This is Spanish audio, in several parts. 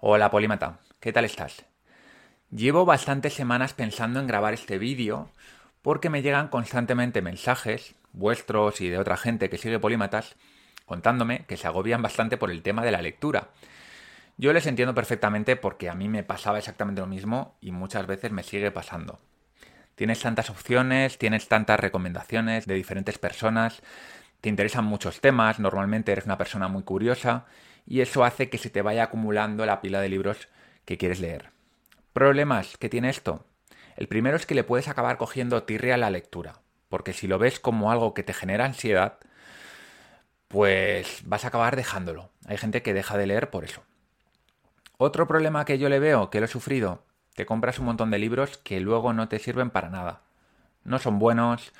Hola Polímata, ¿qué tal estás? Llevo bastantes semanas pensando en grabar este vídeo porque me llegan constantemente mensajes, vuestros y de otra gente que sigue Polímatas, contándome que se agobian bastante por el tema de la lectura. Yo les entiendo perfectamente porque a mí me pasaba exactamente lo mismo y muchas veces me sigue pasando. Tienes tantas opciones, tienes tantas recomendaciones de diferentes personas, te interesan muchos temas, normalmente eres una persona muy curiosa y eso hace que se te vaya acumulando la pila de libros que quieres leer. ¿Problemas que tiene esto? El primero es que le puedes acabar cogiendo tirria a la lectura, porque si lo ves como algo que te genera ansiedad, pues vas a acabar dejándolo. Hay gente que deja de leer por eso. Otro problema que yo le veo, que lo he sufrido, te compras un montón de libros que luego no te sirven para nada. No son buenos,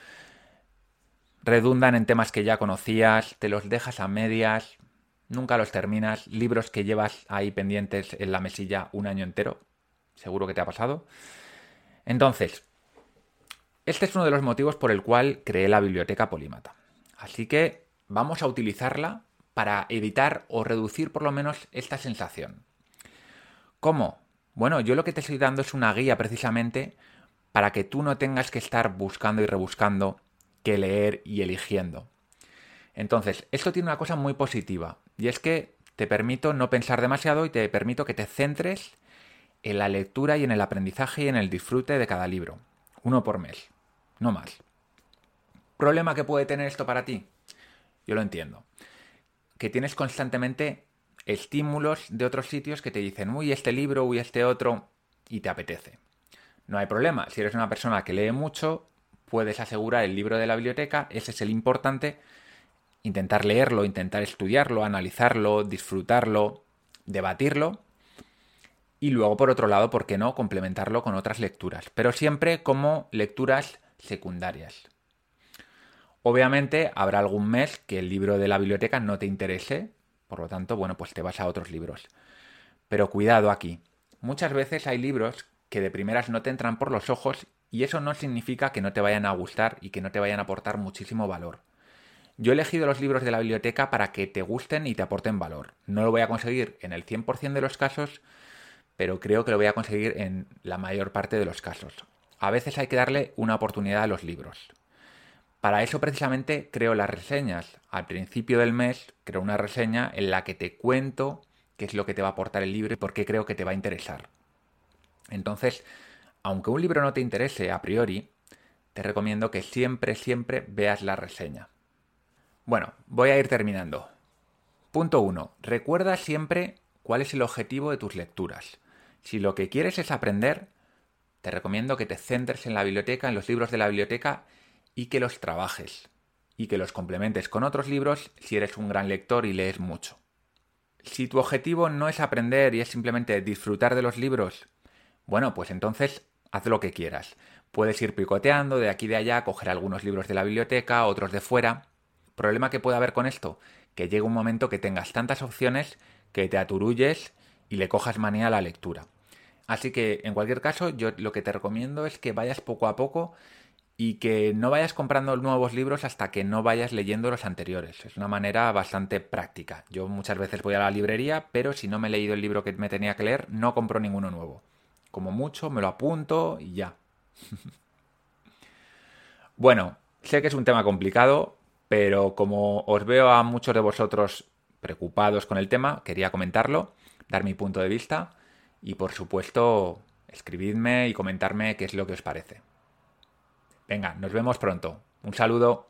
redundan en temas que ya conocías, te los dejas a medias, nunca los terminas, libros que llevas ahí pendientes en la mesilla un año entero, seguro que te ha pasado. Entonces, este es uno de los motivos por el cual creé la biblioteca Polímata. Así que vamos a utilizarla para evitar o reducir por lo menos esta sensación. ¿Cómo? Bueno, yo lo que te estoy dando es una guía precisamente para que tú no tengas que estar buscando y rebuscando qué leer y eligiendo. Entonces, esto tiene una cosa muy positiva y es que te permito no pensar demasiado y te permito que te centres en la lectura y en el aprendizaje y en el disfrute de cada libro. Uno por mes, no más. ¿Problema que puede tener esto para ti? Yo lo entiendo. Que tienes constantemente estímulos de otros sitios que te dicen, uy, este libro, uy, este otro, y te apetece. No hay problema, si eres una persona que lee mucho, puedes asegurar el libro de la biblioteca, ese es el importante, intentar leerlo, intentar estudiarlo, analizarlo, disfrutarlo, debatirlo, y luego, por otro lado, ¿por qué no complementarlo con otras lecturas? Pero siempre como lecturas secundarias. Obviamente habrá algún mes que el libro de la biblioteca no te interese, por lo tanto, bueno, pues te vas a otros libros. Pero cuidado aquí. Muchas veces hay libros que de primeras no te entran por los ojos y eso no significa que no te vayan a gustar y que no te vayan a aportar muchísimo valor. Yo he elegido los libros de la biblioteca para que te gusten y te aporten valor. No lo voy a conseguir en el 100% de los casos, pero creo que lo voy a conseguir en la mayor parte de los casos. A veces hay que darle una oportunidad a los libros. Para eso precisamente creo las reseñas. Al principio del mes creo una reseña en la que te cuento qué es lo que te va a aportar el libro y por qué creo que te va a interesar. Entonces, aunque un libro no te interese a priori, te recomiendo que siempre, siempre veas la reseña. Bueno, voy a ir terminando. Punto 1. Recuerda siempre cuál es el objetivo de tus lecturas. Si lo que quieres es aprender, te recomiendo que te centres en la biblioteca, en los libros de la biblioteca y que los trabajes y que los complementes con otros libros si eres un gran lector y lees mucho. Si tu objetivo no es aprender y es simplemente disfrutar de los libros, bueno, pues entonces haz lo que quieras. Puedes ir picoteando de aquí de allá, coger algunos libros de la biblioteca, otros de fuera. ¿Problema que puede haber con esto? Que llegue un momento que tengas tantas opciones que te aturulles y le cojas manía a la lectura. Así que, en cualquier caso, yo lo que te recomiendo es que vayas poco a poco y que no vayas comprando nuevos libros hasta que no vayas leyendo los anteriores. Es una manera bastante práctica. Yo muchas veces voy a la librería, pero si no me he leído el libro que me tenía que leer, no compro ninguno nuevo. Como mucho, me lo apunto y ya. bueno, sé que es un tema complicado, pero como os veo a muchos de vosotros preocupados con el tema, quería comentarlo, dar mi punto de vista y por supuesto escribidme y comentarme qué es lo que os parece. Venga, nos vemos pronto. Un saludo.